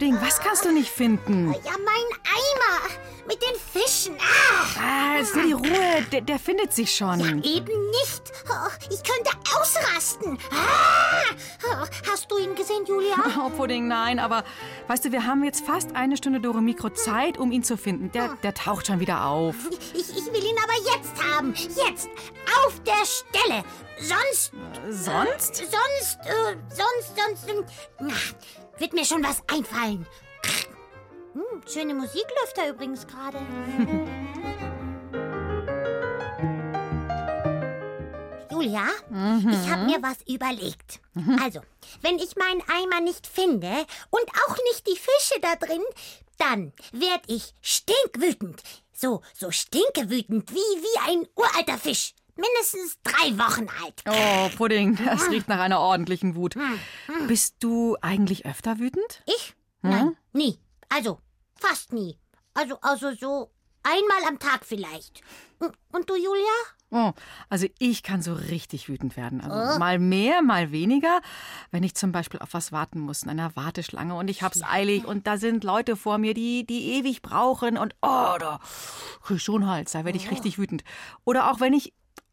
Pudding, was kannst du nicht finden? Ja, mein Eimer mit den Fischen. Ah, Ah, ist nur die Ruhe, der, der findet sich schon. eben nicht. Oh, Ich könnte ausrasten. Ah, oh, hast du ihn gesehen, Julia? Oh, Pudding, nein, aber weißt du, wir haben jetzt fast eine Stunde Dore Mikro Zeit, um ihn zu finden. Der, der taucht schon wieder auf. Ich, ich will ihn aber jetzt haben. Jetzt. Auf der Stelle. Sonst, Sonst? sonst, äh, sonst, sonst, ähm, na, wird mir schon was einfallen. Hm, schöne Musik läuft da übrigens gerade. Julia, ich habe mir was überlegt. Also, wenn ich meinen Eimer nicht finde und auch nicht die Fische da drin, dann werd ich stinkwütend. So, so stinkewütend wie, wie ein uralter Fisch. Mindestens drei Wochen alt. Oh, Pudding, das riecht nach einer ordentlichen Wut. Bist du eigentlich öfter wütend? Ich? Nein, nie. Also, fast nie. Also, also so einmal am Tag vielleicht. Und- du, Julia? Oh, also ich kann so richtig wütend werden. Also mal mehr, mal weniger. Wenn ich zum Beispiel auf was warten muss, in einer Warteschlange und ich hab's eilig und da sind Leute vor mir, die, die ewig brauchen und oh, da krieg ich schon Hals, da werde ich richtig wütend. Oder auch wenn ich,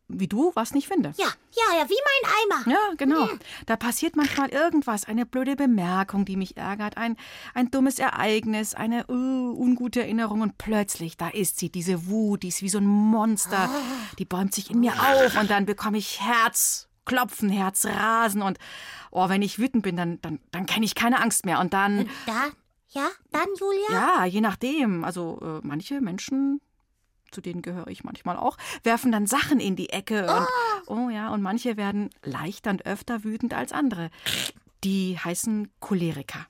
wie du, was nicht finde. Ja, ja, ja, wie mein Eimer. Ja, genau. Da passiert manchmal irgendwas, eine blöde Bemerkung, die mich ärgert, ein, ein dummes Ereignis, eine uh, ungute Erinnerung und plötzlich, da ist sie, diese Wut, die ist wie so ein Monster, die bäumt sich in mir auf und dann bekomme ich Herzklopfen, Herzrasen und oh, wenn ich wütend bin, dann, dann, dann kenne ich keine Angst mehr und dann, Da, ja, dann, Julia? ja, je nachdem, also äh, manche Menschen zu denen gehöre ich manchmal auch, werfen dann Sachen in die Ecke und oh ja, und manche werden leichter und öfter wütend als andere. Die heißen Choleriker.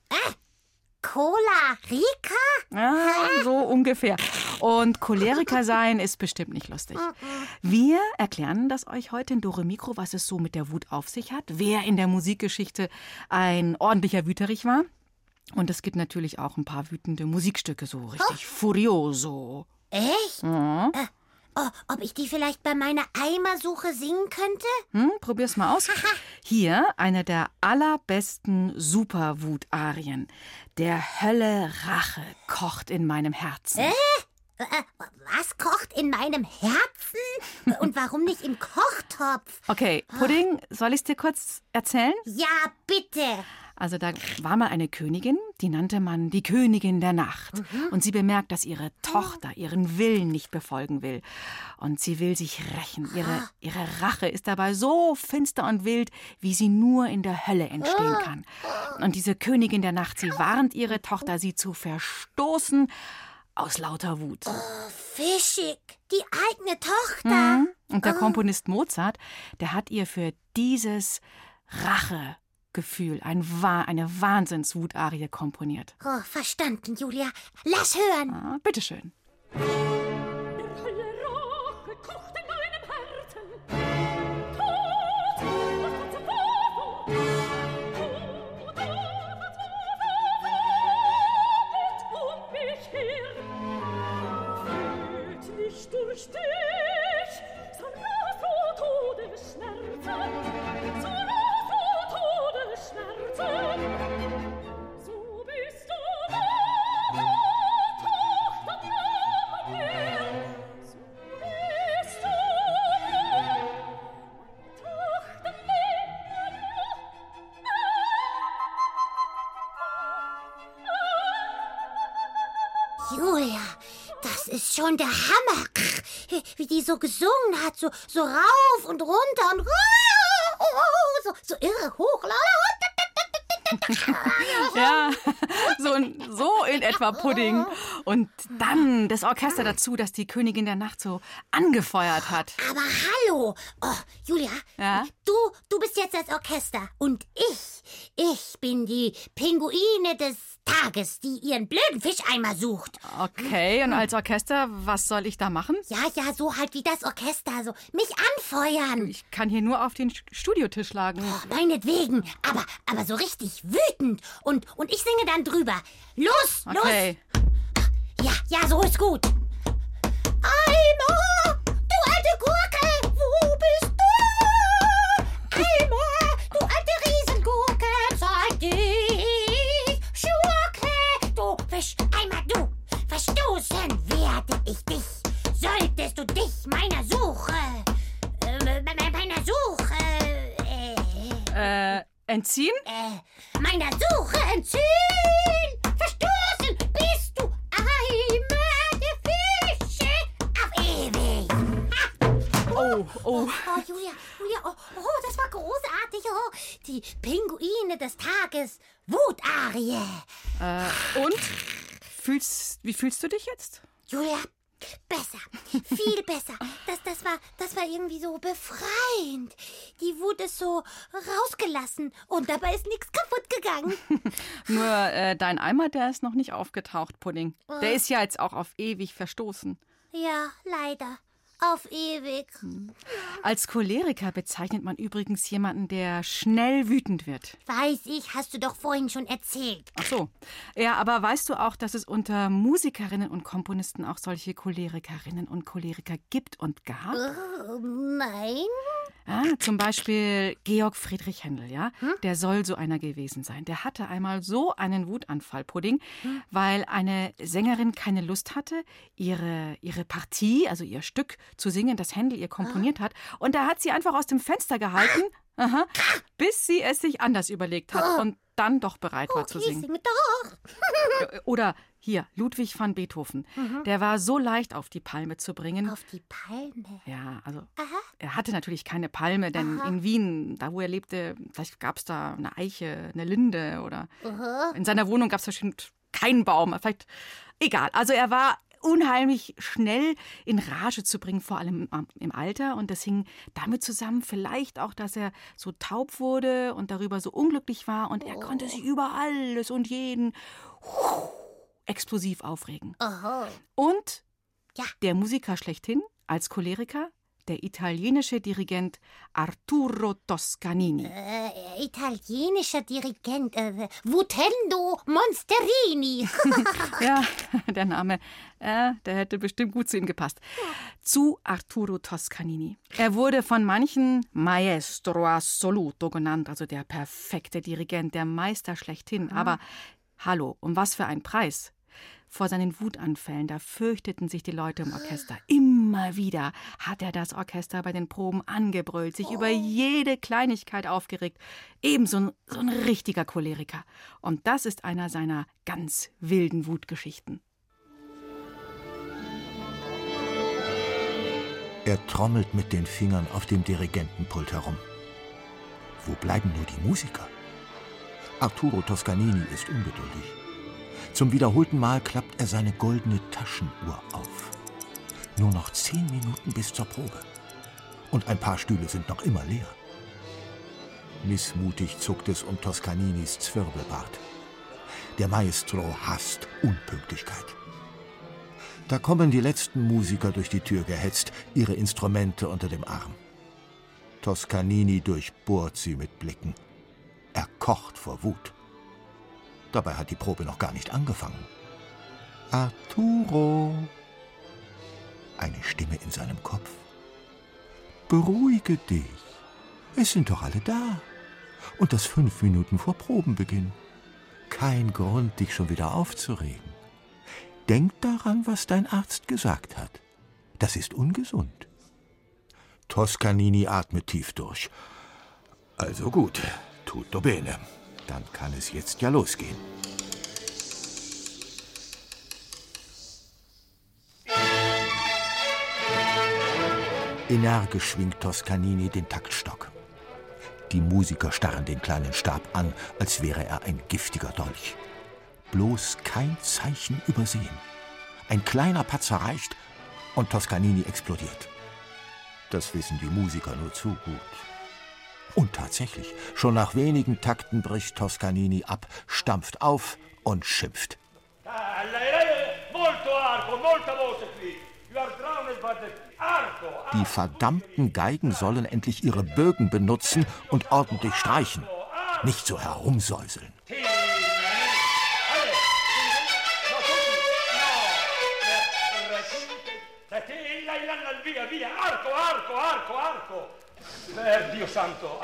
Cola Rica? Ja, so ungefähr. Und Choleriker sein ist bestimmt nicht lustig. Wir erklären das euch heute in Dore Mikro, was es so mit der Wut auf sich hat, wer in der Musikgeschichte ein ordentlicher Wüterich war. Und es gibt natürlich auch ein paar wütende Musikstücke, so richtig furioso. Echt? Ja. Äh, oh, ob ich die vielleicht bei meiner Eimersuche singen könnte? Hm, probier's mal aus. Hier eine der allerbesten Superwut-Arien. Der Hölle Rache kocht in meinem Herzen. Äh, äh, was kocht in meinem Herzen? Und warum nicht im Kochtopf? Okay, Pudding, soll ich's dir kurz erzählen? Ja, bitte. Also da war mal eine Königin, die nannte man die Königin der Nacht. Und sie bemerkt, dass ihre Tochter ihren Willen nicht befolgen will. Und sie will sich rächen. Ihre, ihre Rache ist dabei so finster und wild, wie sie nur in der Hölle entstehen kann. Und diese Königin der Nacht, sie warnt ihre Tochter, sie zu verstoßen aus lauter Wut. Fischig, die eigene Tochter. Mhm. Und der Komponist Mozart, der hat ihr für dieses Rachegefühl ein, Wa- eine Wahnsinnswutarie komponiert. Oh, verstanden, Julia. Lass hören. Ah, bitteschön. Hölle Rache schon der Hammer. Wie die so gesungen hat, so, so rauf und runter und so, so irre hoch. ja, so, in- so in etwa Pudding. Und dann das Orchester dazu, das die Königin der Nacht so angefeuert hat. Aber hallo! Oh, Julia, Ja? du, du bist jetzt das Orchester und ich, ich bin die Pinguine des Tages, die ihren blöden Fischeimer sucht. Okay, und als Orchester, was soll ich da machen? Ja, ja, so halt wie das Orchester, so mich anfeuern. Ich kann hier nur auf den St- Studiotisch schlagen. Oh, meinetwegen, aber, aber so richtig wütend. Und, und ich singe dann drüber. Los, Okay. los! Ja, ja, so ist gut. Eimer, du alte Gurke, Verstoßen werde ich dich. Solltest du dich meiner Suche, äh, me- me- meiner Suche, äh, Äh, entziehen? äh, meiner Suche entziehen. Verstoßen bist du Eimer der Fische auf ewig. Oh, oh. Oh, Julia, Julia, oh, oh, das war großartig. Oh, die Pinguine des Tages. Wutarie. Äh, und? Fühlst, wie fühlst du dich jetzt? Julia, besser. Viel besser. Das, das, war, das war irgendwie so befreiend. Die Wut ist so rausgelassen und dabei ist nichts kaputt gegangen. Nur äh, dein Eimer, der ist noch nicht aufgetaucht, Pudding. Der ist ja jetzt auch auf ewig verstoßen. Ja, leider. Auf ewig. Als Choleriker bezeichnet man übrigens jemanden, der schnell wütend wird. Weiß ich, hast du doch vorhin schon erzählt. Ach so. Ja, aber weißt du auch, dass es unter Musikerinnen und Komponisten auch solche Cholerikerinnen und Choleriker gibt und gab? Oh, nein. Ah, zum Beispiel Georg Friedrich Händel, ja? Der soll so einer gewesen sein. Der hatte einmal so einen Wutanfall, Pudding, weil eine Sängerin keine Lust hatte, ihre, ihre Partie, also ihr Stück zu singen, das Händel ihr komponiert hat. Und da hat sie einfach aus dem Fenster gehalten, aha, bis sie es sich anders überlegt hat und dann doch bereit war zu Ich singen. singe doch. Oder hier, Ludwig van Beethoven. Der war so leicht auf die Palme zu bringen. Auf die Palme. Ja, also Aha. er hatte natürlich keine Palme, denn in Wien, da wo er lebte, vielleicht gab es da eine Eiche, eine Linde oder in seiner Wohnung gab es bestimmt keinen Baum. Vielleicht, egal. Also er war unheimlich schnell in Rage zu bringen, vor allem im Alter. Und das hing damit zusammen, vielleicht auch, dass er so taub wurde und darüber so unglücklich war. Und er konnte sich über alles und jeden explosiv aufregen. Oho. Und Ja. der Musiker schlechthin als Choleriker, der italienische Dirigent Arturo Toscanini. Äh, italienischer Dirigent. Äh, Vutendo Monsterini. Ja, der Name, äh, der hätte bestimmt gut zu ihm gepasst. Zu Arturo Toscanini. Er wurde von manchen Maestro Assoluto genannt, also der perfekte Dirigent, der Meister schlechthin. Aber hallo, um was für einen Preis? Vor seinen Wutanfällen, da fürchteten sich die Leute im Orchester. Immer wieder hat er das Orchester bei den Proben angebrüllt, sich über jede Kleinigkeit aufgeregt. Ebenso ein, so ein richtiger Choleriker. Und das ist einer seiner ganz wilden Wutgeschichten. Er trommelt mit den Fingern auf dem Dirigentenpult herum. Wo bleiben nur die Musiker? Arturo Toscanini ist ungeduldig. Zum wiederholten Mal klappt er seine goldene Taschenuhr auf. Nur noch zehn Minuten bis zur Probe. Und ein paar Stühle sind noch immer leer. Missmutig zuckt es um Toscaninis Zwirbelbart. Der Maestro hasst Unpünktlichkeit. Da kommen die letzten Musiker durch die Tür gehetzt, ihre Instrumente unter dem Arm. Toscanini durchbohrt sie mit Blicken. Er kocht vor Wut. Dabei hat die Probe noch gar nicht angefangen. Arturo. Eine Stimme in seinem Kopf. Beruhige dich. Es sind doch alle da. Und das fünf Minuten vor Probenbeginn. Kein Grund, dich schon wieder aufzuregen. Denk daran, was dein Arzt gesagt hat. Das ist ungesund. Toscanini atmet tief durch. Also gut, tutto bene. Dann kann es jetzt ja losgehen. Energisch schwingt Toscanini den Taktstock. Die Musiker starren den kleinen Stab an, als wäre er ein giftiger Dolch. Bloß kein Zeichen übersehen. Ein kleiner Patzer reicht und Toscanini explodiert. Das wissen die Musiker nur zu gut. Und tatsächlich, schon nach wenigen Takten bricht Toscanini ab, stampft auf und schimpft. Die verdammten Geigen sollen endlich ihre Bögen benutzen und ordentlich streichen. Nicht so herumsäuseln. Per Dio santo.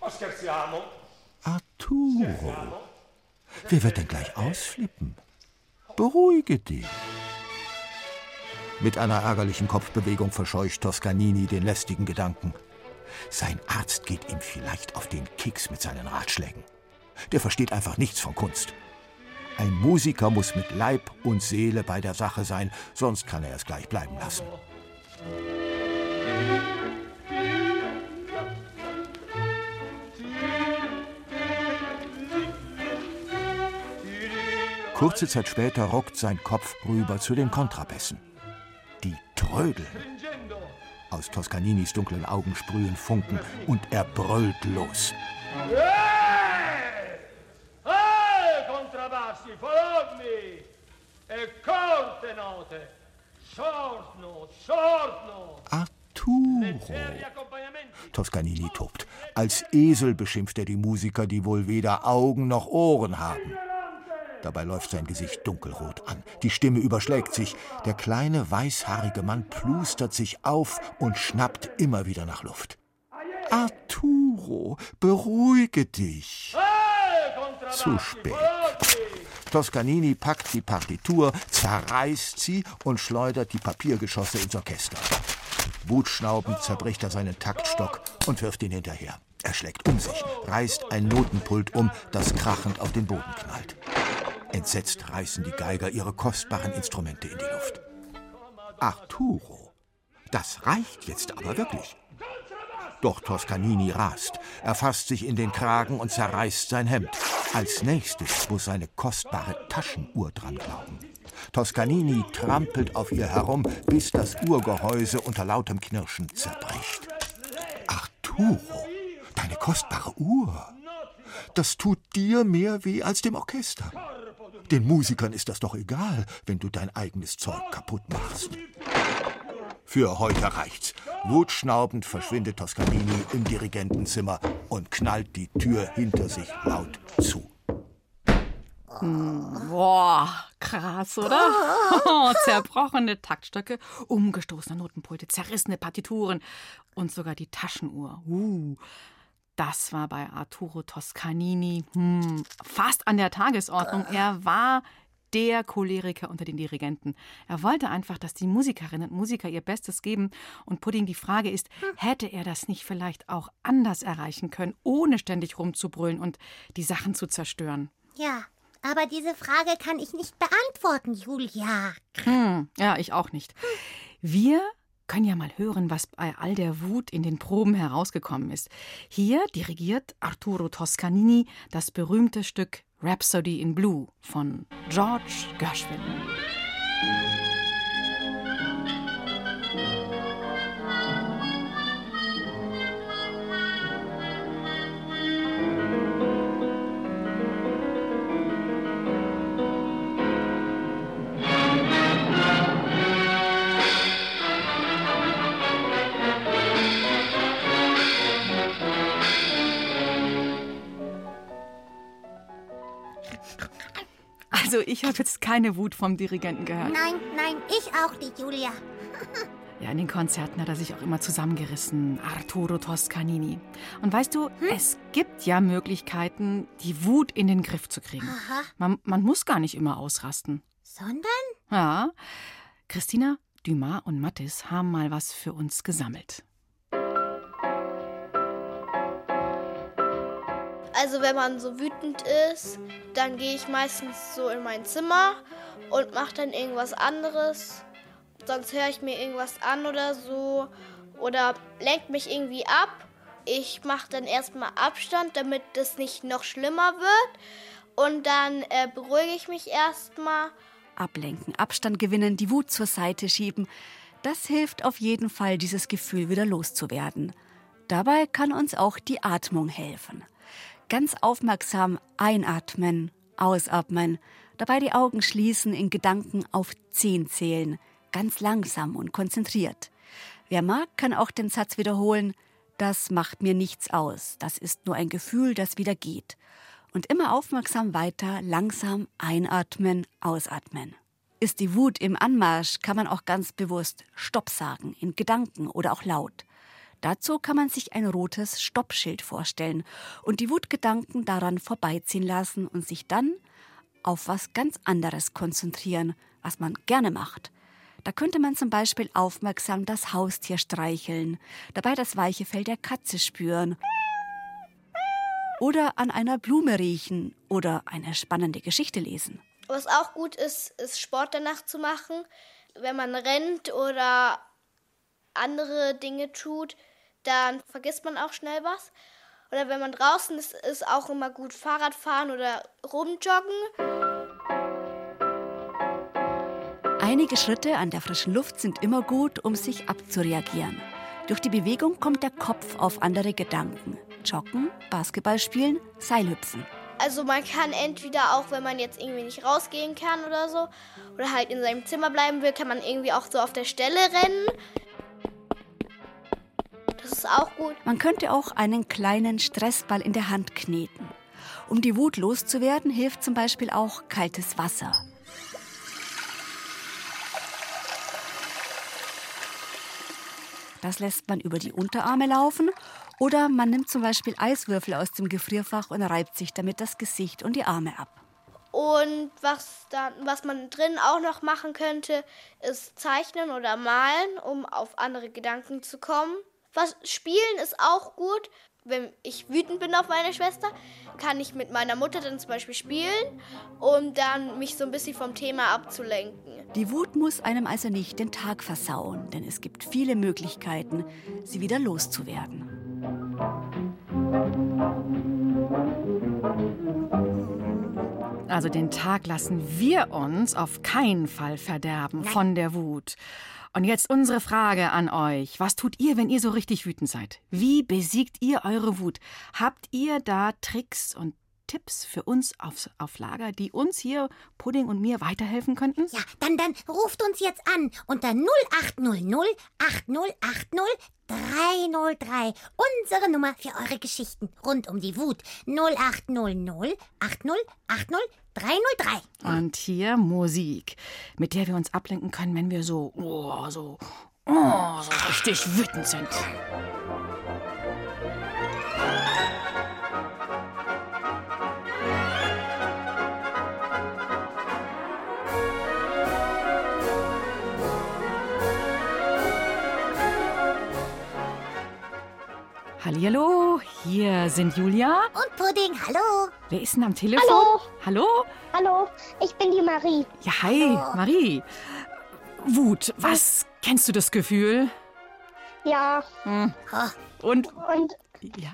Ma scherziamo? Arturo, wer wird denn gleich ausflippen? Beruhige dich. Mit einer ärgerlichen Kopfbewegung verscheucht Toscanini den lästigen Gedanken. Sein Arzt geht ihm vielleicht auf den Keks mit seinen Ratschlägen. Der versteht einfach nichts von Kunst. Ein Musiker muss mit Leib und Seele bei der Sache sein, sonst kann er es gleich bleiben lassen. Kurze Zeit später rockt sein Kopf rüber zu den Kontrabässen. Die Trödeln. Aus Toscaninis dunklen Augen sprühen Funken und er brüllt los. Hey! Contrabbassi, follow me! E corte note! Short note, short note! Arturo! Toscanini tobt. Als Esel beschimpft er die Musiker, die wohl weder Augen noch Ohren haben. Dabei läuft sein Gesicht dunkelrot an. Die Stimme überschlägt sich. Der kleine weißhaarige Mann plustert sich auf und schnappt immer wieder nach Luft. Arturo, beruhige dich. Zu spät. Toscanini packt die Partitur, zerreißt sie und schleudert die Papiergeschosse ins Orchester. Wutschnaubend zerbricht er seinen Taktstock und wirft ihn hinterher. Er schlägt um sich, reißt ein Notenpult um, das krachend auf den Boden knallt. Entsetzt reißen die Geiger ihre kostbaren Instrumente in die Luft. Arturo, das reicht jetzt aber wirklich. Doch Toscanini rast. Er fasst sich in den Kragen und zerreißt sein Hemd. Als nächstes muss seine kostbare Taschenuhr dran glauben. Toscanini trampelt auf ihr herum, bis das Uhrgehäuse unter lautem Knirschen zerbricht. Arturo, deine kostbare Uhr. Das tut dir mehr weh als dem Orchester. Den Musikern ist das doch egal, wenn du dein eigenes Zeug kaputt machst. Für heute reicht's. Wutschnaubend verschwindet Toscanini im Dirigentenzimmer und knallt die Tür hinter sich laut zu. Boah, krass, oder? Oh, zerbrochene Taktstöcke, umgestoßene Notenpulte, zerrissene Partituren und sogar die Taschenuhr. Uh, das war bei Arturo Toscanini hm, fast an der Tagesordnung. Er war der Choleriker unter den Dirigenten. Er wollte einfach, dass die Musikerinnen und Musiker ihr Bestes geben. Und Pudding, die Frage ist, hätte er das nicht vielleicht auch anders erreichen können, ohne ständig rumzubrüllen und die Sachen zu zerstören? Ja, aber diese Frage kann ich nicht beantworten, Julia. Hm, ja, ich auch nicht. Wir können ja mal hören, was bei all der Wut in den Proben herausgekommen ist. Hier dirigiert Arturo Toscanini das berühmte Stück Rhapsody in Blue von George Gershwin. Also ich habe jetzt keine Wut vom Dirigenten gehört. Nein, nein, ich auch nicht, Julia. Ja, in den Konzerten hat er sich auch immer zusammengerissen, Arturo Toscanini. Und weißt du, es gibt ja Möglichkeiten, die Wut in den Griff zu kriegen. Man, man muss gar nicht immer ausrasten. Sondern? Ja, Christina, Dumas und Mattis haben mal was für uns gesammelt. Also wenn man so wütend ist, dann gehe ich meistens so in mein Zimmer und mache dann irgendwas anderes. Sonst höre ich mir irgendwas an oder so oder lenkt mich irgendwie ab. Ich mache dann erstmal Abstand, damit das nicht noch schlimmer wird. Und dann äh, beruhige ich mich erstmal. Ablenken, Abstand gewinnen, die Wut zur Seite schieben. Das hilft auf jeden Fall, dieses Gefühl wieder loszuwerden. Dabei kann uns auch die Atmung helfen. Ganz aufmerksam einatmen, ausatmen, dabei die Augen schließen, in Gedanken auf zehn zählen, ganz langsam und konzentriert. Wer mag, kann auch den Satz wiederholen, das macht mir nichts aus, das ist nur ein Gefühl, das wieder geht. Und immer aufmerksam weiter, langsam einatmen, ausatmen. Ist die Wut im Anmarsch, kann man auch ganz bewusst Stopp sagen, in Gedanken oder auch laut. Dazu kann man sich ein rotes Stoppschild vorstellen und die Wutgedanken daran vorbeiziehen lassen und sich dann auf was ganz anderes konzentrieren, was man gerne macht. Da könnte man zum Beispiel aufmerksam das Haustier streicheln, dabei das weiche Fell der Katze spüren oder an einer Blume riechen oder eine spannende Geschichte lesen. Was auch gut ist, ist Sport danach zu machen. Wenn man rennt oder andere Dinge tut, dann vergisst man auch schnell was. Oder wenn man draußen ist, ist auch immer gut Fahrrad fahren oder rumjoggen. Einige Schritte an der frischen Luft sind immer gut, um sich abzureagieren. Durch die Bewegung kommt der Kopf auf andere Gedanken. Joggen, Basketball spielen, Seilhüpfen. Also man kann entweder auch, wenn man jetzt irgendwie nicht rausgehen kann oder so, oder halt in seinem Zimmer bleiben will, kann man irgendwie auch so auf der Stelle rennen. Das ist auch gut. Man könnte auch einen kleinen Stressball in der Hand kneten. Um die Wut loszuwerden, hilft zum Beispiel auch kaltes Wasser. Das lässt man über die Unterarme laufen oder man nimmt zum Beispiel Eiswürfel aus dem Gefrierfach und reibt sich damit das Gesicht und die Arme ab. Und was, dann, was man drin auch noch machen könnte, ist zeichnen oder malen, um auf andere Gedanken zu kommen. Was spielen ist auch gut. Wenn ich wütend bin auf meine Schwester, kann ich mit meiner Mutter dann zum Beispiel spielen, um dann mich so ein bisschen vom Thema abzulenken. Die Wut muss einem also nicht den Tag versauen, denn es gibt viele Möglichkeiten, sie wieder loszuwerden. Also den Tag lassen wir uns auf keinen Fall verderben von der Wut. Und jetzt unsere Frage an euch. Was tut ihr, wenn ihr so richtig wütend seid? Wie besiegt ihr eure Wut? Habt ihr da Tricks und Tipps für uns auf, auf Lager, die uns hier, Pudding und mir, weiterhelfen könnten? Ja, dann, dann ruft uns jetzt an unter 0800 8080 303. Unsere Nummer für eure Geschichten rund um die Wut. 0800 8080 303. Und hier Musik, mit der wir uns ablenken können, wenn wir so, oh, so, oh, so richtig wütend sind. Hallihallo, hier sind Julia. Und Pudding, hallo. Wer ist denn am Telefon? Hallo. Hallo? Hallo, ich bin die Marie. Ja, hi, Marie. Wut, was? Kennst du das Gefühl? Ja, Hm. Und, und ja.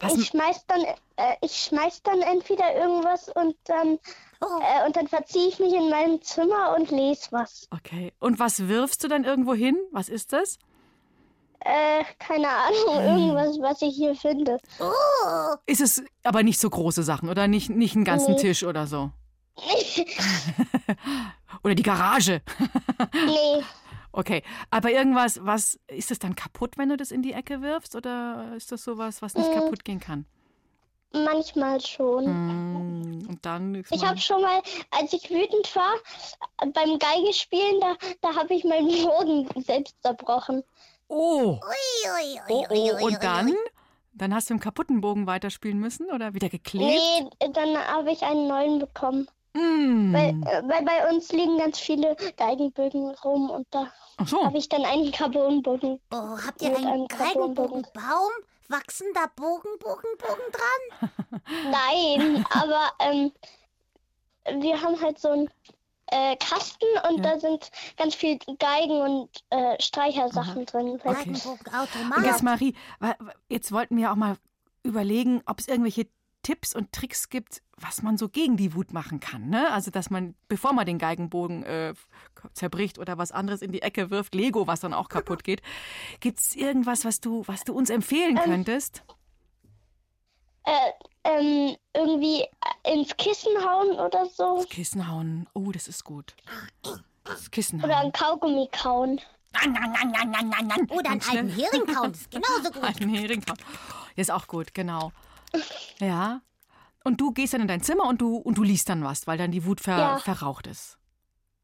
Was? ich schmeiß dann, äh, ich schmeiß dann entweder irgendwas und dann, äh, und dann verziehe ich mich in meinem Zimmer und lese was. Okay. Und was wirfst du dann irgendwo hin? Was ist das? Äh, keine Ahnung, irgendwas, was ich hier finde. Oh, Ist es aber nicht so große Sachen oder nicht, nicht einen ganzen Nee. Tisch oder so? Oder die Garage? nee, Okay. Aber irgendwas, was, ist es dann kaputt, wenn du das in die Ecke wirfst? Oder ist das sowas, was nicht Mm. kaputt gehen kann? manchmal schon. Mm, Und dann. Ich habe schon mal, als ich wütend war, beim Geigespielen, da, da habe ich meinen Boden selbst zerbrochen. Oh! ui, ui, Oh, oh, und dann? Dann hast du im kaputten Bogen weiterspielen müssen oder wieder geklebt? Nee, dann habe ich einen neuen bekommen. Mm. Weil, äh, weil bei uns liegen ganz viele Geigenbögen rum und da so. habe ich dann einen Carbonbogen. Oh, habt ihr einen Carbonbogen. Geigenbogenbaum? wachsen da Bogen, Bogen, Bogen dran? Nein, aber ähm, wir haben halt so einen äh, Kasten und Ja. da sind ganz viel Geigen und äh, Streichersachen drin. Geigenbogenautomat. Und jetzt, Marie, jetzt wollten wir auch mal überlegen, ob es irgendwelche Tipps und Tricks gibt, was man so gegen die Wut machen kann. Ne? Also, dass man, bevor man den Geigenbogen äh, zerbricht oder was anderes in die Ecke wirft, Lego, was dann auch kaputt geht. Gibt es irgendwas, was du, was du uns empfehlen Ähm, könntest? Äh, ähm, irgendwie ins Kissen hauen oder so. Kissen hauen. Oh, das ist gut. Das Kissen Oder hauen. ein Kaugummi kauen. Oder einen alten Hering kauen, das ist genauso gut. Ein Hering kauen. Ist auch gut, genau. Ja. Und du gehst dann in dein Zimmer und du, und du liest dann was, weil dann die Wut ver, Ja. verraucht ist.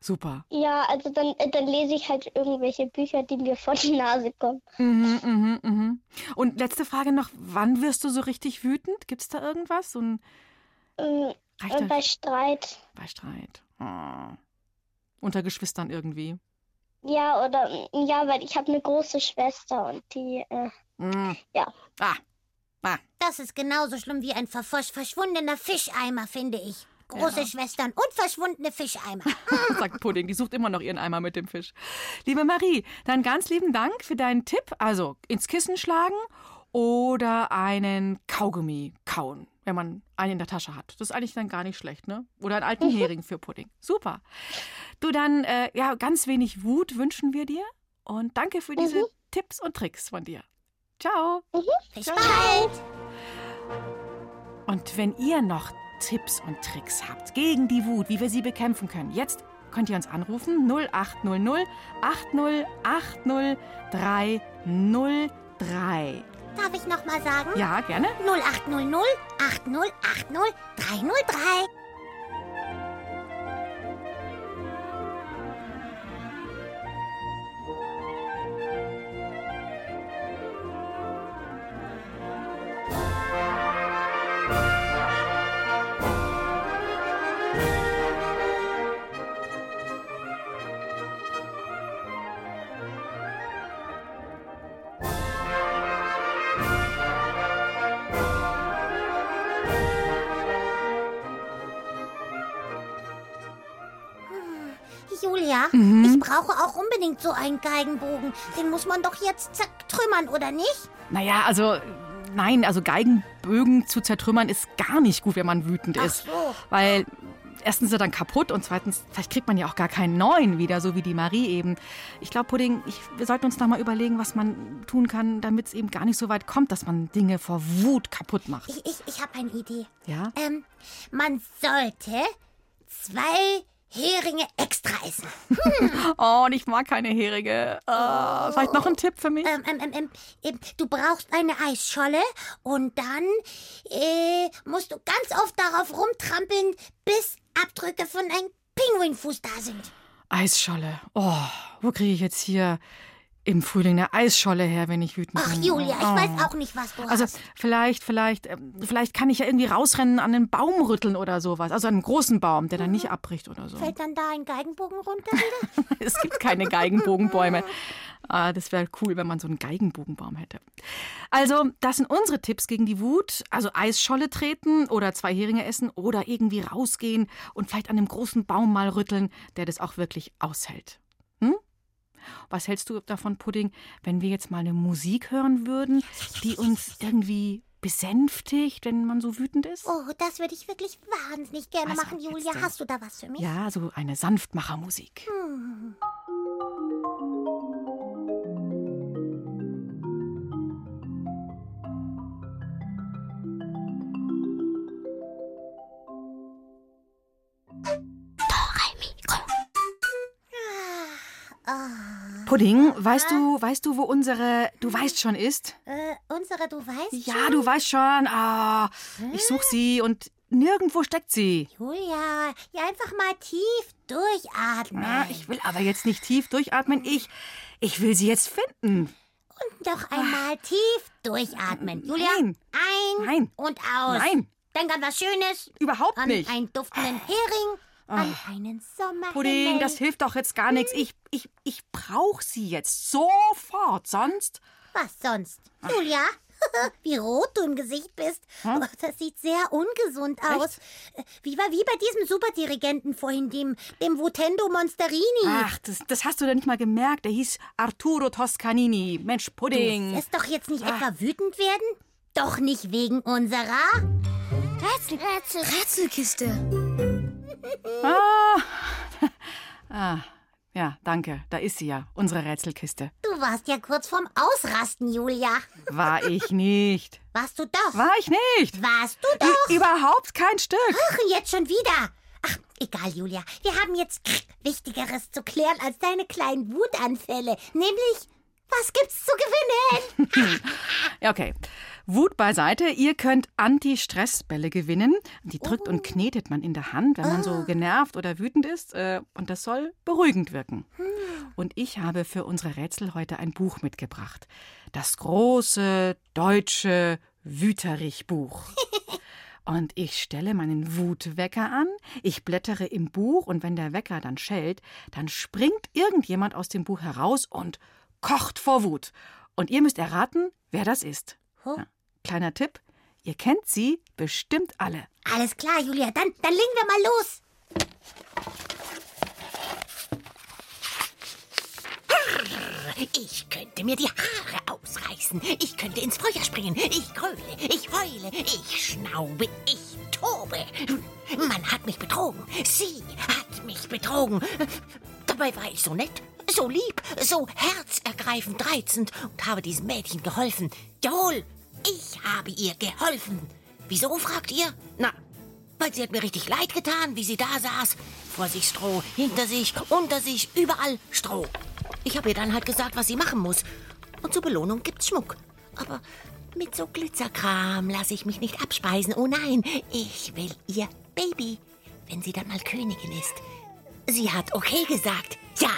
Super. Ja, also dann, äh, dann lese ich halt irgendwelche Bücher, die mir vor die Nase kommen. Mhm, mhm, mhm. Und letzte Frage noch, wann wirst du so richtig wütend? Gibt es da irgendwas? So ein Ähm, äh, bei Streit. bei Streit. Oh. Unter Geschwistern irgendwie. Ja, oder mm, ja, weil ich habe eine große Schwester und die, äh, Mm. ja. Ah. Ah. Das ist genauso schlimm wie ein verfosch- verschwundener Fischeimer, finde ich. Große Schwestern und verschwundene Fischeimer. sagt Pudding. Die sucht immer noch ihren Eimer mit dem Fisch. Liebe Marie, dann ganz lieben Dank für deinen Tipp. Also ins Kissen schlagen oder einen Kaugummi kauen, wenn man einen in der Tasche hat. Das ist eigentlich dann gar nicht schlecht, ne? Oder einen alten Hering für Pudding. Super. Du dann, äh, ja, ganz wenig Wut wünschen wir dir. Und danke für diese Tipps und Tricks von dir. Ciao. Bis bald. Und wenn ihr noch Tipps und Tricks habt gegen die Wut, wie wir sie bekämpfen können, jetzt könnt ihr uns anrufen 0800 80 80 303. Darf ich noch mal sagen? Ja, gerne. 0800 80 unbedingt so einen Geigenbogen. Den muss man doch jetzt zertrümmern, oder nicht? Naja, also nein, also Geigenbögen zu zertrümmern ist gar nicht gut, wenn man wütend ist. so. Weil erstens ist er dann kaputt und zweitens, vielleicht kriegt man ja auch gar keinen neuen wieder, so wie die Marie eben. Ich glaube, Pudding, ich, wir sollten uns noch mal überlegen, was man tun kann, damit es eben gar nicht so weit kommt, dass man Dinge vor Wut kaputt macht. Ich, ich, ich habe eine Idee. Ja? Ähm, man sollte zwei Heringe extra essen. Oh, und ich mag keine Heringe. Ah, vielleicht noch ein Tipp für mich? Ähm, ähm, ähm, ähm, ähm, du brauchst eine Eisscholle und dann äh, musst du ganz oft darauf rumtrampeln, bis Abdrücke von einem Pinguinfuß da sind. Eisscholle. Oh, wo kriege ich jetzt hier im Frühling eine Eisscholle her, wenn ich wütend Ach, bin? Julia, ich oh. weiß auch nicht, was du Also hast. vielleicht, vielleicht, ähm, vielleicht kann ich ja irgendwie rausrennen, an einen Baum rütteln oder sowas. Also an einen großen Baum, der dann nicht abbricht oder so. Fällt dann da ein Geigenbogen runter? Es gibt keine Geigenbogenbäume. Ah, das wäre cool, wenn man so einen Geigenbogenbaum hätte. Also, das sind unsere Tipps gegen die Wut. Also Eisscholle treten oder zwei Heringe essen oder irgendwie rausgehen und vielleicht an einem großen Baum mal rütteln, der das auch wirklich aushält. Was hältst du davon, Pudding, wenn wir jetzt mal eine Musik hören würden, die uns irgendwie besänftigt, wenn man so wütend ist? Oh, das würde ich wirklich wahnsinnig gerne Also, machen, Julia. Hast du da was für mich? Ja, so eine Sanftmachermusik. Hm. Pudding, weißt du, weißt du, wo unsere, du weißt schon ist? Äh, unsere, du weißt Ja, schon? du weißt schon. Ah, ich such sie und nirgendwo steckt sie. Julia, ja einfach mal tief durchatmen. Ah, ich will aber jetzt nicht tief durchatmen. Ich, ich will sie jetzt finden. Und noch einmal tief durchatmen. Julia, Nein. ein Nein. und aus. Nein. Denk an was Schönes. Überhaupt an nicht. einen duftenden Hering, an einen Sommerhimmel. Pudding, das hilft doch jetzt gar nichts. Ich, ich, ich brauche sie jetzt sofort. Sonst. Was sonst? Julia, Wie rot du im Gesicht bist. Oh, das sieht sehr ungesund aus. Äh, Wie war wie bei diesem Superdirigenten vorhin, dem, dem Votendo Monsterini. Ach, das, das hast du doch nicht mal gemerkt. Der hieß Arturo Toscanini. Mensch, Pudding. Du wirst doch jetzt nicht etwa wütend werden? Doch nicht wegen unserer Rätsel, Rätsel, Rätselkiste. Ah. ah, ja, danke. Da ist sie ja, unsere Rätselkiste. Du warst ja kurz vorm Ausrasten, Julia. War ich nicht. Warst du doch? War ich nicht. Warst du doch? Ü überhaupt kein Stück. Ach, jetzt schon wieder. Ach, egal, Julia. Wir haben jetzt Wichtigeres zu klären als deine kleinen Wutanfälle. Nämlich, was gibt's zu gewinnen? Ja, okay. Wut beiseite. Ihr könnt Anti-Stress-Bälle gewinnen. Die drückt Oh. und knetet man in der Hand, wenn man Ah. so genervt oder wütend ist. Äh, und das soll beruhigend wirken. Hm. Und ich habe für unsere Rätsel heute ein Buch mitgebracht. Das große deutsche Wüterich-Buch. Und ich stelle meinen Wutwecker an, ich blättere im Buch und wenn der Wecker dann schellt, dann springt irgendjemand aus dem Buch heraus und kocht vor Wut. Und ihr müsst erraten, wer das ist. Ja, kleiner Tipp, ihr kennt sie bestimmt alle. Alles klar, Julia. Dann, dann legen wir mal los. Ich könnte mir die Haare ausreißen. Ich könnte ins Feuer springen. Ich gröle, ich heule, ich schnaube, ich tobe. Man hat mich betrogen. Sie hat mich betrogen. Dabei war ich so nett, so lieb, so herzergreifend reizend und habe diesem Mädchen geholfen. Jawohl, ich habe ihr geholfen. Wieso, fragt ihr? Na, weil sie hat mir richtig leid getan, wie sie da saß. Vor sich Stroh, hinter sich, unter sich, überall Stroh. Ich habe ihr dann halt gesagt, was sie machen muss. Und zur Belohnung gibt's Schmuck. Aber mit so Glitzerkram lasse ich mich nicht abspeisen. Oh nein, ich will ihr Baby, wenn sie dann mal Königin ist. Sie hat okay gesagt. Ja,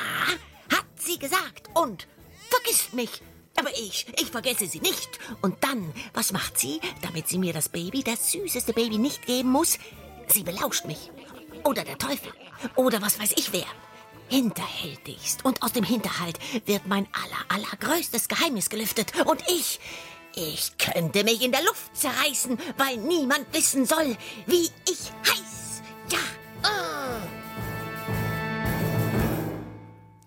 hat sie gesagt. Und vergisst mich. Aber ich, ich vergesse sie nicht. Und dann, was macht sie, damit sie mir das Baby, das süßeste Baby, nicht geben muss? Sie belauscht mich. Oder der Teufel. Oder was weiß ich wer. Hinterhältigst. Und aus dem Hinterhalt wird mein aller, allergrößtes Geheimnis gelüftet. Und ich, ich könnte mich in der Luft zerreißen, weil niemand wissen soll, wie ich heiß. Ja, ah.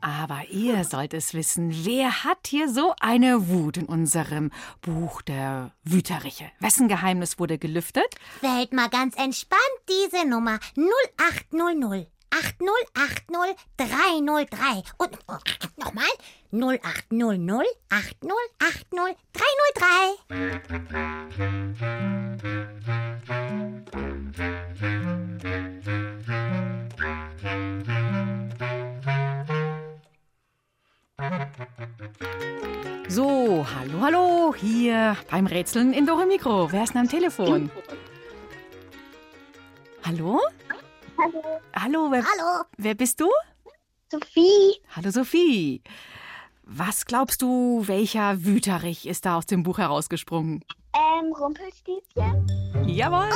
Aber ihr sollt es wissen, wer hat hier so eine Wut in unserem Buch der Wüteriche? Wessen Geheimnis wurde gelüftet? Wählt mal ganz entspannt diese Nummer 0800 8080 303. Und oh, nochmal 0800 8080 303. So, hallo, hallo, hier beim Rätseln in Dore Mikro. Wer ist denn am Telefon? Hallo? Hallo, Hallo, wer, Hallo. wer bist du? Sophie. Hallo Sophie. Was glaubst du, welcher Wüterich ist da aus dem Buch herausgesprungen? Ähm, Rumpelstilzchen. Jawohl!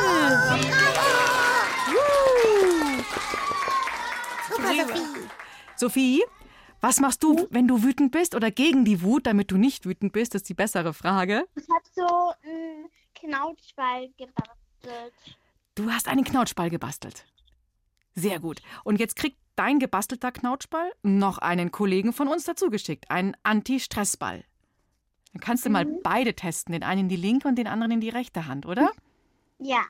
Super, Sophie. Sophie, was machst du, wenn du wütend bist oder gegen die Wut, damit du nicht wütend bist? Das ist die bessere Frage. Ich habe so einen Knautschball gebastelt. Du hast einen Knautschball gebastelt. Sehr gut. Und jetzt kriegt dein gebastelter Knautschball noch einen Kollegen von uns dazugeschickt, einen Anti-Stressball. Dann kannst du mal beide testen, den einen in die linke und den anderen in die rechte Hand, oder? Ja.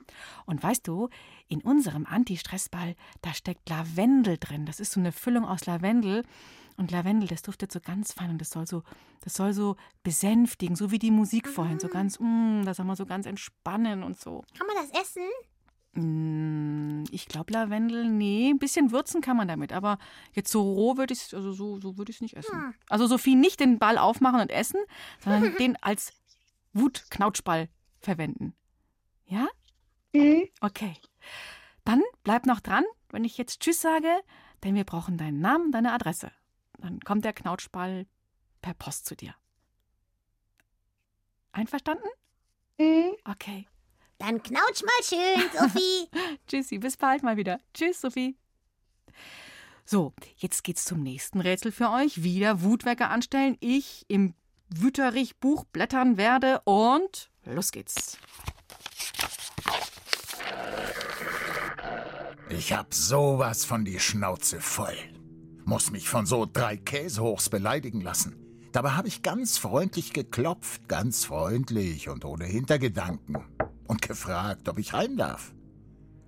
Und weißt du, in unserem Anti-Stressball, da steckt Lavendel drin. Das ist so eine Füllung aus Lavendel. Und Lavendel, das duftet so ganz fein und das soll so, das soll so besänftigen, so wie die Musik vorhin, so ganz, mm, das soll man so ganz entspannen und so. Kann man das essen? Mm, Ich glaube Lavendel, nee, ein bisschen würzen kann man damit, aber jetzt so roh würde ich also so, so würde ich es nicht essen. Also Sophie nicht den Ball aufmachen und essen, sondern den als Wutknautschball verwenden. Ja? Mhm. Okay. Dann bleib noch dran, wenn ich jetzt Tschüss sage, denn wir brauchen deinen Namen, deine Adresse. Dann kommt der Knautschball per Post zu dir. Einverstanden? Mhm. Okay. Dann knautsch mal schön, Sophie. Tschüssi, bis bald mal wieder. Tschüss, Sophie. So, jetzt geht's zum nächsten Rätsel für euch. Wieder Wutwecker anstellen. Ich im Wüterich-Buch blättern werde. Und los geht's. Ich hab sowas von die Schnauze voll. Muss mich von so drei Käsehochs beleidigen lassen. Dabei habe ich ganz freundlich geklopft, ganz freundlich und ohne Hintergedanken. Und gefragt, ob ich heim darf.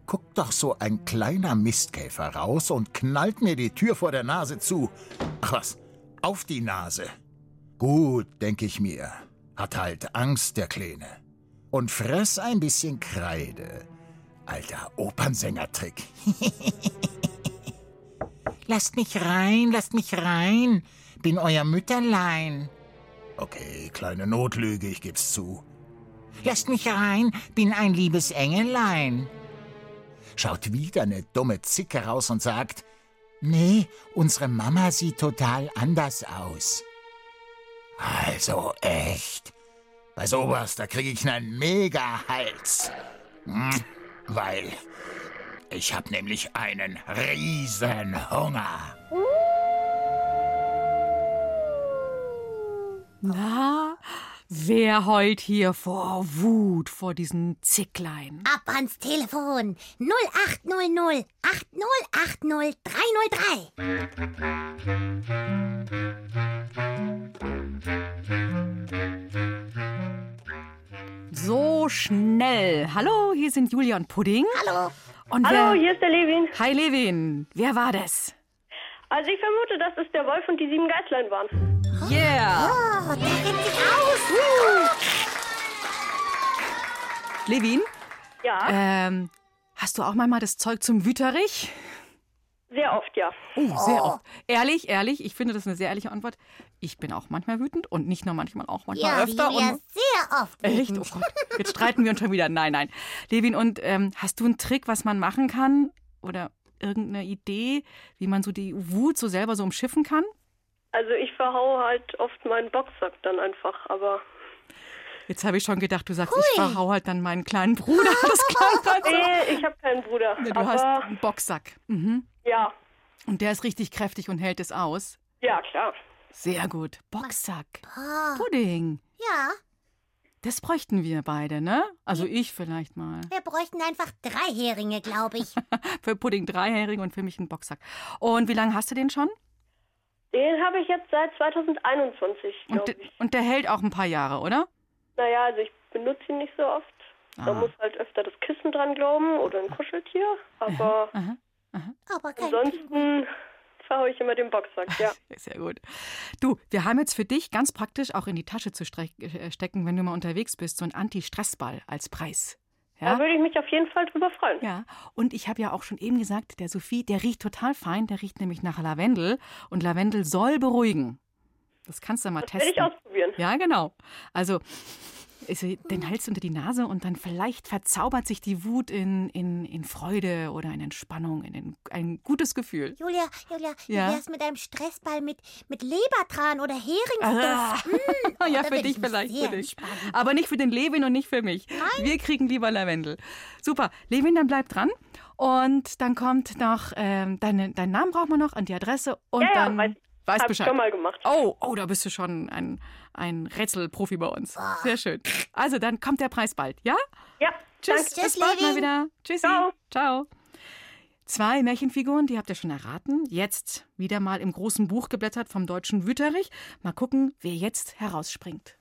Guckt doch so ein kleiner Mistkäfer raus und knallt mir die Tür vor der Nase zu. Ach was, auf die Nase. Gut, denke ich mir. Hat halt Angst, der Kleine. Und fress ein bisschen Kreide. Alter Opernsängertrick. lasst mich rein, lasst mich rein. Bin euer Mütterlein. Okay, kleine Notlüge, ich geb's zu. Lasst mich rein, bin ein liebes Engelein. Schaut wieder eine dumme Zicke raus und sagt, nee, unsere Mama sieht total anders aus. Also echt. Bei sowas, da kriege ich einen Mega-Hals. Hm, weil ich hab nämlich einen riesen Hunger. Na, wer heult hier vor Wut vor diesen Zicklein? Ab ans Telefon 0800 8080 303. So schnell. Hallo, hier sind Julia und Pudding. Hallo. Und Hallo, wer, hier ist der Levin. Hi Levin. Wer war das? Also ich vermute, dass es der Wolf und die sieben Geißlein waren. Yeah. Oh, der kennt sich aus. Levin, Ja, ähm, hast du auch manchmal das Zeug zum Wüterich? sehr oft, ja. Oh, sehr oft. Ehrlich, ehrlich, ich finde das eine sehr ehrliche Antwort. Ich bin auch manchmal wütend und nicht nur manchmal, auch manchmal Ja, öfter. Ist sehr oft Echt? wütend. Oh Gott. Jetzt streiten wir uns schon wieder. Nein, nein. Levin, und ähm, hast du einen Trick, was man machen kann? Oder irgendeine Idee, wie man so die Wut so selber so umschiffen kann? Also ich verhaue halt oft meinen Boxsack dann einfach, aber... Jetzt habe ich schon gedacht, du sagst, ich verhau halt dann meinen kleinen Bruder. Das klang halt so. Nee, ich habe keinen Bruder. Ja, du aber hast einen Boxsack. Mhm. ja, Und der ist richtig kräftig und hält es aus. ja, klar. Sehr gut. Boxsack. Oh, Pudding. ja, Das bräuchten wir beide, ne? Also ich vielleicht mal. wir bräuchten einfach drei Heringe, glaube ich. Für Pudding dreihährig und für mich einen Boxsack. Und wie lange hast du den schon? Den habe ich jetzt seit 2021, Und, glaube de- ich. und der hält auch ein paar Jahre, oder? Naja, also ich benutze ihn nicht so oft. Da Ah. muss halt öfter das Kissen dran glauben oder ein Kuscheltier. Aber Aber kein ansonsten verhaue ich immer den Boxsack, ja. Sehr gut. Du, wir haben jetzt für dich ganz praktisch auch in die Tasche zu äh, stecken, wenn du mal unterwegs bist, so ein Anti-Stress-Ball als Preis. Da Ja? würde ich mich auf jeden Fall drüber freuen. Ja, und ich habe ja auch schon eben gesagt, der Sophie, der riecht total fein, der riecht nämlich nach Lavendel und Lavendel soll beruhigen. Das kannst du mal Werde testen. ich ausprobieren. Ja, genau. Also, ist, den du unter die Nase und dann vielleicht verzaubert sich die Wut in, in, in Freude oder in Entspannung, in ein, ein gutes Gefühl. Julia, Julia, Ja? wie wär's mit einem Stressball mit, mit Lebertran oder Heringsduft? Ah. Mm, ja, da für dich vielleicht. Für dich. entspannen. Aber nicht für den Levin und nicht für mich. Wir kriegen lieber Lavendel. Super. Levin, dann bleib dran. Und dann kommt noch, ähm, deine, deinen Namen brauchen wir noch und die Adresse. Und Ja, ja, dann ich. Weiß Hab ich Bescheid. schon mal gemacht. Oh, oh, da bist du schon ein, ein Rätselprofi bei uns. Sehr schön. Also, dann kommt der Preis bald, ja? Ja, Tschüss, danke. bis bald mal wieder. Tschüssi. Ciao. Ciao. Zwei Märchenfiguren, die habt ihr schon erraten. Jetzt wieder mal im großen Buch geblättert vom deutschen Wüterich. Mal gucken, wer jetzt herausspringt.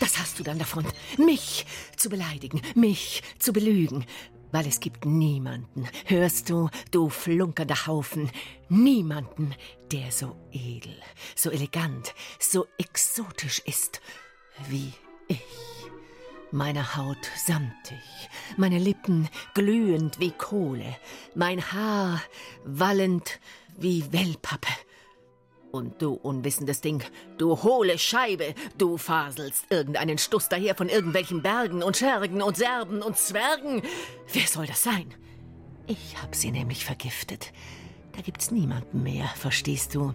Das hast du dann davon, mich zu beleidigen, mich zu belügen. Weil es gibt niemanden, hörst du, du flunkernder Haufen, niemanden, der so edel, so elegant, so exotisch ist wie ich. Meine Haut samtig, meine Lippen glühend wie Kohle, mein Haar wallend wie Wellpappe. Und du unwissendes Ding, du hohle Scheibe, du faselst irgendeinen Stuss daher von irgendwelchen Bergen und Schergen und Serben und Zwergen. Wer soll das sein? Ich hab sie nämlich vergiftet. Da gibt's niemanden mehr, verstehst du?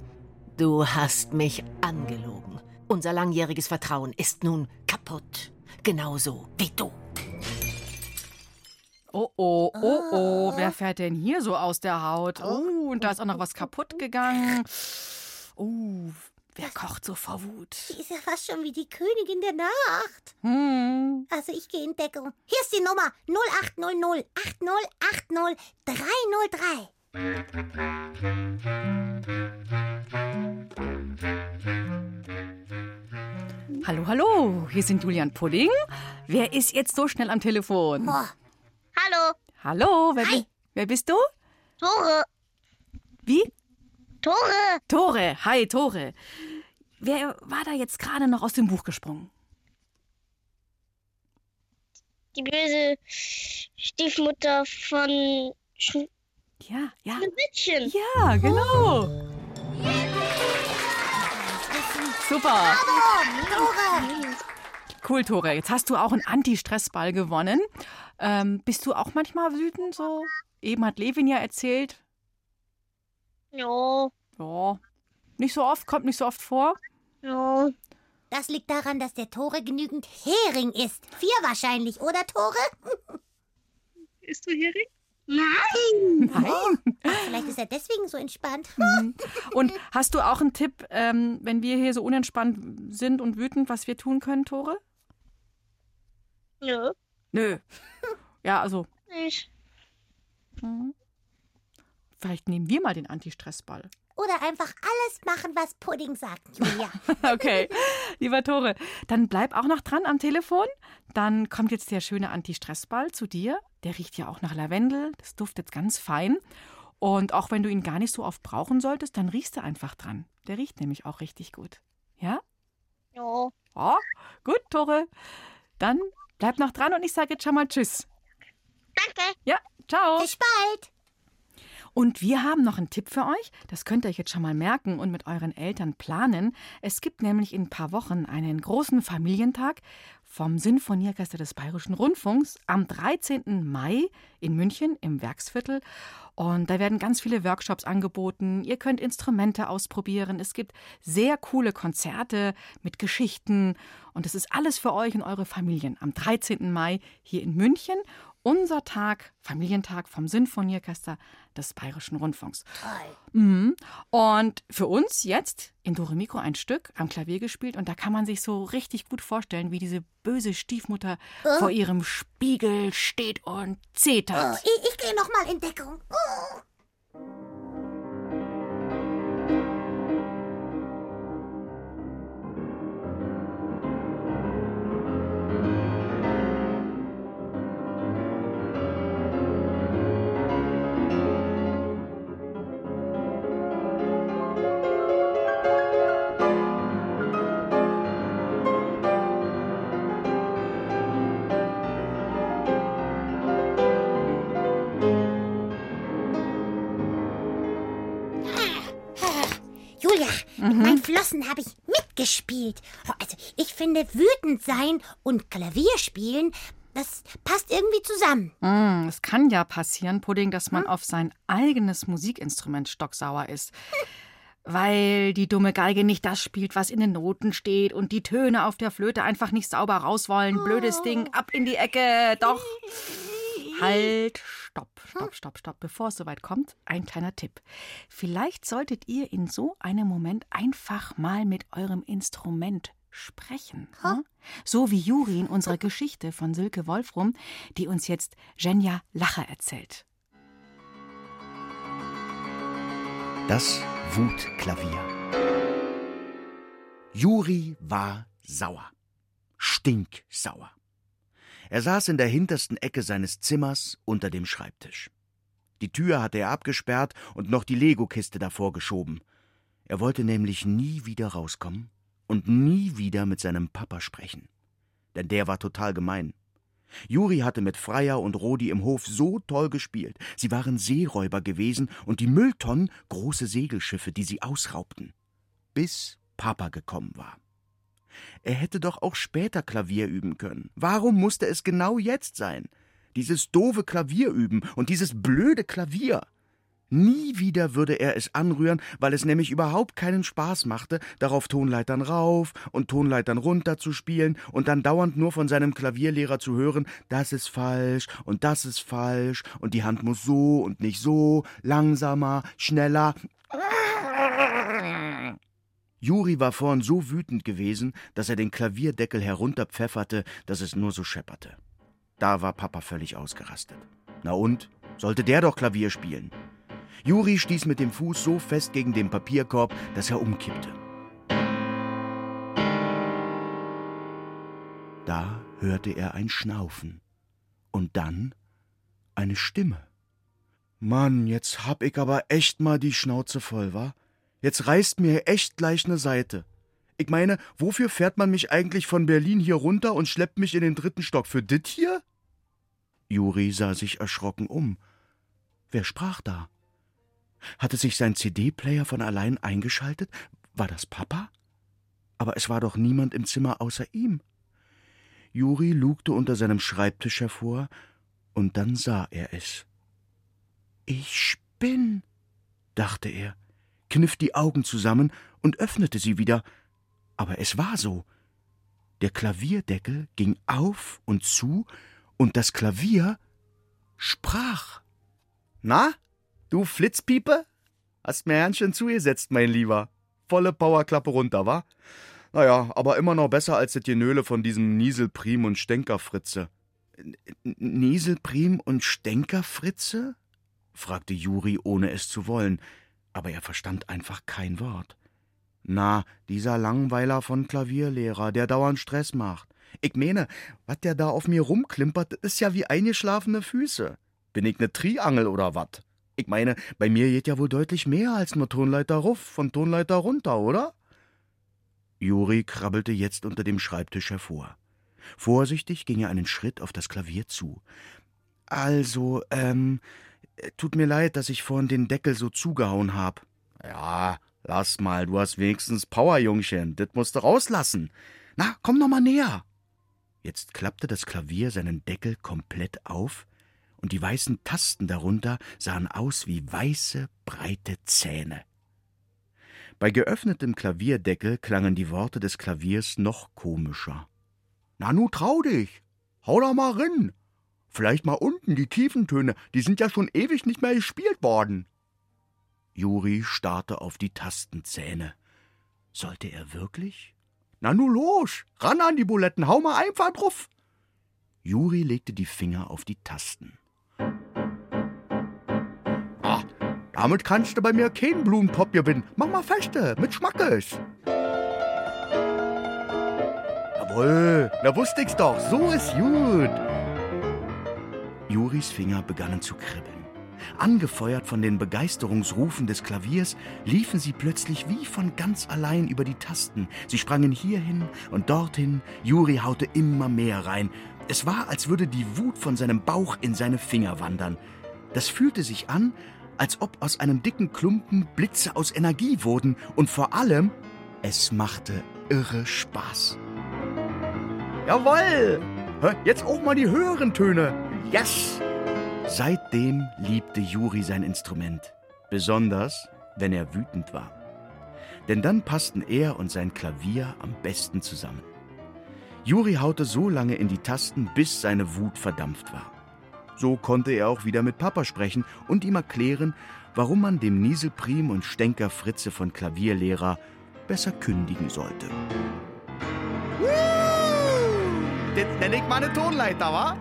Du hast mich angelogen. Unser langjähriges Vertrauen ist nun kaputt. Genauso wie du. Oh, oh, oh, oh. Wer fährt denn hier so aus der Haut? Oh, und da ist auch noch was kaputt gegangen. Oh, wer kocht so vor Wut? Die ist ja fast schon wie die Königin der Nacht. Hm. Also ich gehe in Deckung. Hier ist die Nummer 0800 8080 303. Hallo, hallo. Hier sind Julian Pudding. Wer ist jetzt so schnell am Telefon? Hallo, Hallo, wer, bi- wer bist du? Tore. Wie? Tore. Tore. Hi, Tore. Wer war da jetzt gerade noch aus dem Buch gesprungen? Die böse Stiefmutter von Sch Ja, ja. Schneewittchen. Ja, genau. Super. Tore. Cool, Tore. Jetzt hast du auch einen Anti-Stress-Ball gewonnen. Ähm, bist du auch manchmal wütend so? Eben hat Levin ja erzählt. Ja, Ja. Nicht so oft, kommt nicht so oft vor. ja. Das liegt daran, dass der Tore genügend Hering isst. Vier wahrscheinlich, oder Tore? Bist du Hering? Nein. Nein. Vielleicht ist er deswegen so entspannt. Und hast du auch einen Tipp, ähm, wenn wir hier so unentspannt sind und wütend, was wir tun können, Tore? Nö, Nö. Ja, also, nicht. hm. Vielleicht nehmen wir mal den Anti-Stress-Ball. Oder einfach alles machen, was Pudding sagt, Julia. Okay, lieber Tore, dann bleib auch noch dran am Telefon. Dann kommt jetzt der schöne Anti-Stress-Ball zu dir. Der riecht ja auch nach Lavendel. Das duftet ganz fein. Und auch wenn du ihn gar nicht so oft brauchen solltest, dann riechst du einfach dran. Der riecht nämlich auch richtig gut. Ja? Ja. Oh, gut, Tore. Dann bleib noch dran und ich sage jetzt schon mal Tschüss. Danke. Ja, ciao. Bis bald. Und wir haben noch einen Tipp für euch. Das könnt ihr euch jetzt schon mal merken und mit euren Eltern planen. Es gibt nämlich in ein paar Wochen einen großen Familientag vom Sinfonieorchester des Bayerischen Rundfunks am 13. Mai in München im Werksviertel. Und da werden ganz viele Workshops angeboten. Ihr könnt Instrumente ausprobieren. Es gibt sehr coole Konzerte mit Geschichten. Und es ist alles für euch und eure Familien am 13. Mai hier in München. Unser Tag, Familientag vom Sinfonieorchester des Bayerischen Rundfunks. Mhm. Und für uns jetzt in Dore Mikro ein Stück am Klavier gespielt und da kann man sich so richtig gut vorstellen, wie diese böse Stiefmutter Äh? vor ihrem Spiegel steht und Oh, zetert. ich ich gehe noch mal in Deckung. Oh. Flossen habe ich mitgespielt. Oh, Also, ich finde, wütend sein und Klavier spielen, das passt irgendwie zusammen. Mm, Es kann ja passieren, Pudding, dass man auf sein eigenes Musikinstrument stocksauer ist. Weil die dumme Geige nicht das spielt, was in den Noten steht und die Töne auf der Flöte einfach nicht sauber raus wollen. Blödes Ding, ab in die Ecke, doch. Halt, stopp, stopp, stopp, stopp. Bevor es soweit kommt, ein kleiner Tipp. Vielleicht solltet ihr in so einem Moment einfach mal mit eurem Instrument sprechen. hm? So wie Juri in unserer Geschichte von Silke Wolfrum, die uns jetzt Jenja Lacher erzählt. Das Wutklavier. Juri war sauer. Stinksauer. Er saß in der hintersten Ecke seines Zimmers unter dem Schreibtisch. Die Tür hatte er abgesperrt und noch die Lego-Kiste davor geschoben. Er wollte nämlich nie wieder rauskommen und nie wieder mit seinem Papa sprechen. Denn der war total gemein. Juri hatte mit Freier und Rodi im Hof so toll gespielt. Sie waren Seeräuber gewesen und die Mülltonnen große Segelschiffe, die sie ausraubten. Bis Papa gekommen war. Er hätte doch auch später Klavier üben können. Warum musste es genau jetzt sein? Dieses doofe Klavier üben und dieses blöde Klavier. Nie wieder würde er es anrühren, weil es nämlich überhaupt keinen Spaß machte, darauf Tonleitern rauf und Tonleitern runter zu spielen und dann dauernd nur von seinem Klavierlehrer zu hören, das ist falsch und das ist falsch und die Hand muss so und nicht so, langsamer, schneller. Juri war vorn so wütend gewesen, dass er den Klavierdeckel herunterpfefferte, dass es nur so schepperte. Da war Papa völlig ausgerastet. Na und? Sollte der doch Klavier spielen? Juri stieß mit dem Fuß so fest gegen den Papierkorb, dass er umkippte. Da hörte er ein Schnaufen und dann eine Stimme. Mann, jetzt hab ich aber echt mal die Schnauze voll, wa? Jetzt reißt mir echt gleich ne Seite. Ich meine, wofür fährt man mich eigentlich von Berlin hier runter und schleppt mich in den dritten Stock? Für dit hier? Juri sah sich erschrocken um. Wer sprach da? Hatte sich sein CD-Player von allein eingeschaltet? War das Papa? Aber es war doch niemand im Zimmer außer ihm. Juri lugte unter seinem Schreibtisch hervor, und dann sah er es. Ich spinn, dachte er, kniff die Augen zusammen und öffnete sie wieder, aber es war so. Der Klavierdeckel ging auf und zu, und das Klavier sprach. Na, du Flitzpiepe? Hast mir ganz schön zugesetzt, mein Lieber. Volle Powerklappe runter, wa? Naja, aber immer noch besser als das Genöle von diesem Nieselprim und Stänkerfritze. Nieselprim und Stänkerfritze? fragte Juri, ohne es zu wollen, aber er verstand einfach kein Wort. Na, dieser Langweiler von Klavierlehrer, der dauernd Stress macht. Ich meine, was der da auf mir rumklimpert, ist ja wie eingeschlafene Füße. Bin ich ne Triangel oder wat? Ich meine, bei mir geht ja wohl deutlich mehr als nur Tonleiter ruff von Tonleiter runter, oder? Juri krabbelte jetzt unter dem Schreibtisch hervor. Vorsichtig ging er einen Schritt auf das Klavier zu. Also, ähm, tut mir leid, dass ich vorhin den Deckel so zugehauen hab. Ja, lass mal, du hast wenigstens Power, Jungchen. Das musst du rauslassen. Na, komm noch mal näher. Jetzt klappte das Klavier seinen Deckel komplett auf, und die weißen Tasten darunter sahen aus wie weiße, breite Zähne. Bei geöffnetem Klavierdeckel klangen die Worte des Klaviers noch komischer. Na nu trau dich, hau da mal rin. Vielleicht mal unten die tiefen Töne, die sind ja schon ewig nicht mehr gespielt worden. Juri starrte auf die Tastenzähne. Sollte er wirklich? Na nu los, ran an die Buletten, hau mal einfach drauf. Juri legte die Finger auf die Tasten. Ah, damit kannst du bei mir keinen Blumentopf gewinnen. Mach mal feste, mit Schmackes. Jawohl, da wusste ich's doch, so ist gut. Juris Finger begannen zu kribbeln. Angefeuert von den Begeisterungsrufen des Klaviers, liefen sie plötzlich wie von ganz allein über die Tasten. Sie sprangen hierhin und dorthin, Juri haute immer mehr rein. Es war, als würde die Wut von seinem Bauch in seine Finger wandern. Das fühlte sich an, als ob aus einem dicken Klumpen Blitze aus Energie wurden und vor allem, es machte irre Spaß. Jawoll! Jetzt auch mal die höheren Töne. Yes! Seitdem liebte Juri sein Instrument, besonders wenn er wütend war. Denn dann passten er und sein Klavier am besten zusammen. Juri haute so lange in die Tasten, bis seine Wut verdampft war. So konnte er auch wieder mit Papa sprechen und ihm erklären, warum man dem Nieselprim und Stänker Fritze von Klavierlehrer besser kündigen sollte. Das nenne ich mal eine Tonleiter, wa?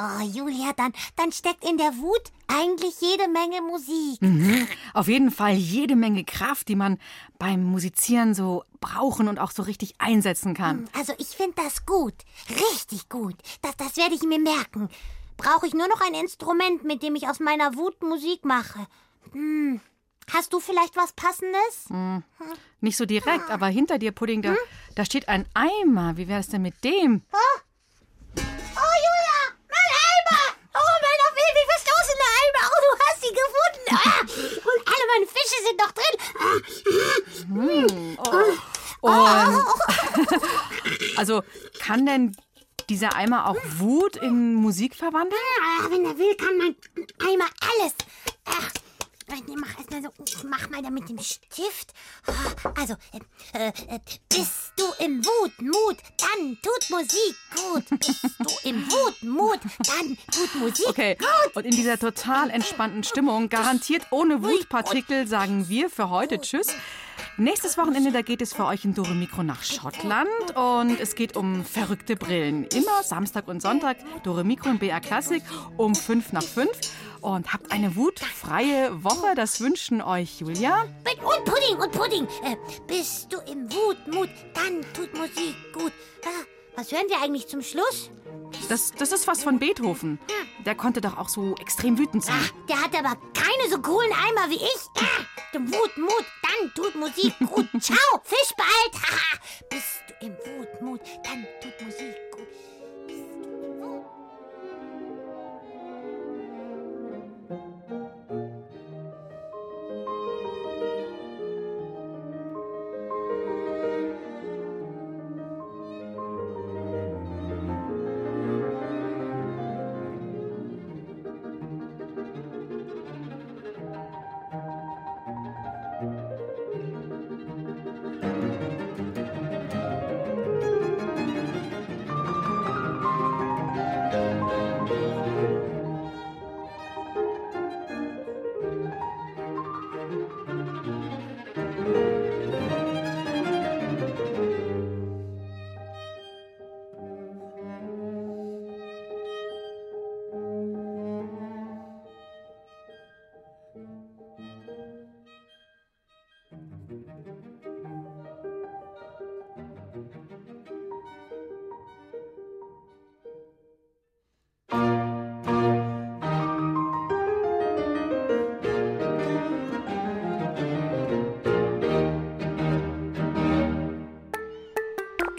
Oh, Julia, dann, dann steckt in der Wut eigentlich jede Menge Musik. Mhm. Auf jeden Fall jede Menge Kraft, die man beim Musizieren so brauchen und auch so richtig einsetzen kann. Also ich finde das gut. Richtig gut. Das, das werde ich mir merken. Brauche ich nur noch ein Instrument, mit dem ich aus meiner Wut Musik mache. Hm. Hast du vielleicht was Passendes? Hm. Nicht so direkt, aber hinter dir, Pudding, da, da steht ein Eimer. Wie wäre es denn mit dem? Oh, und alle meine Fische sind noch drin! Hm. Oh. Und, also, kann denn dieser Eimer auch Wut in Musik verwandeln? Ah, wenn er will, kann mein Eimer alles. Ach, ich mach erst mal so, ich mach mal da mit dem Stift. Ah, Also, äh, äh, bist du im Wutmut, dann tut Musik gut. Bist du im Wutmut, dann tut Musik Okay, gut. und in dieser total entspannten Stimmung, garantiert ohne Wutpartikel, sagen wir für heute Tschüss. Nächstes Wochenende, da geht es für euch in Dore Mikro nach Schottland und es geht um verrückte Brillen. Immer Samstag und Sonntag, Dore Mikro und BR Klassik um 5 nach 5. Und habt eine wutfreie Woche, das wünschen euch Julia. Und Pudding, und Pudding. Äh, bist du im Wutmut, dann tut Musik gut. Ah, was hören wir eigentlich zum Schluss? Das, das ist was von Beethoven. Der konnte doch auch so extrem wütend sein. Der hat aber keine so coolen Eimer wie ich. Ah, du Wutmut, dann tut Musik gut. Ciao, Fischbald. Bist du im Wutmut, dann tut Musik gut.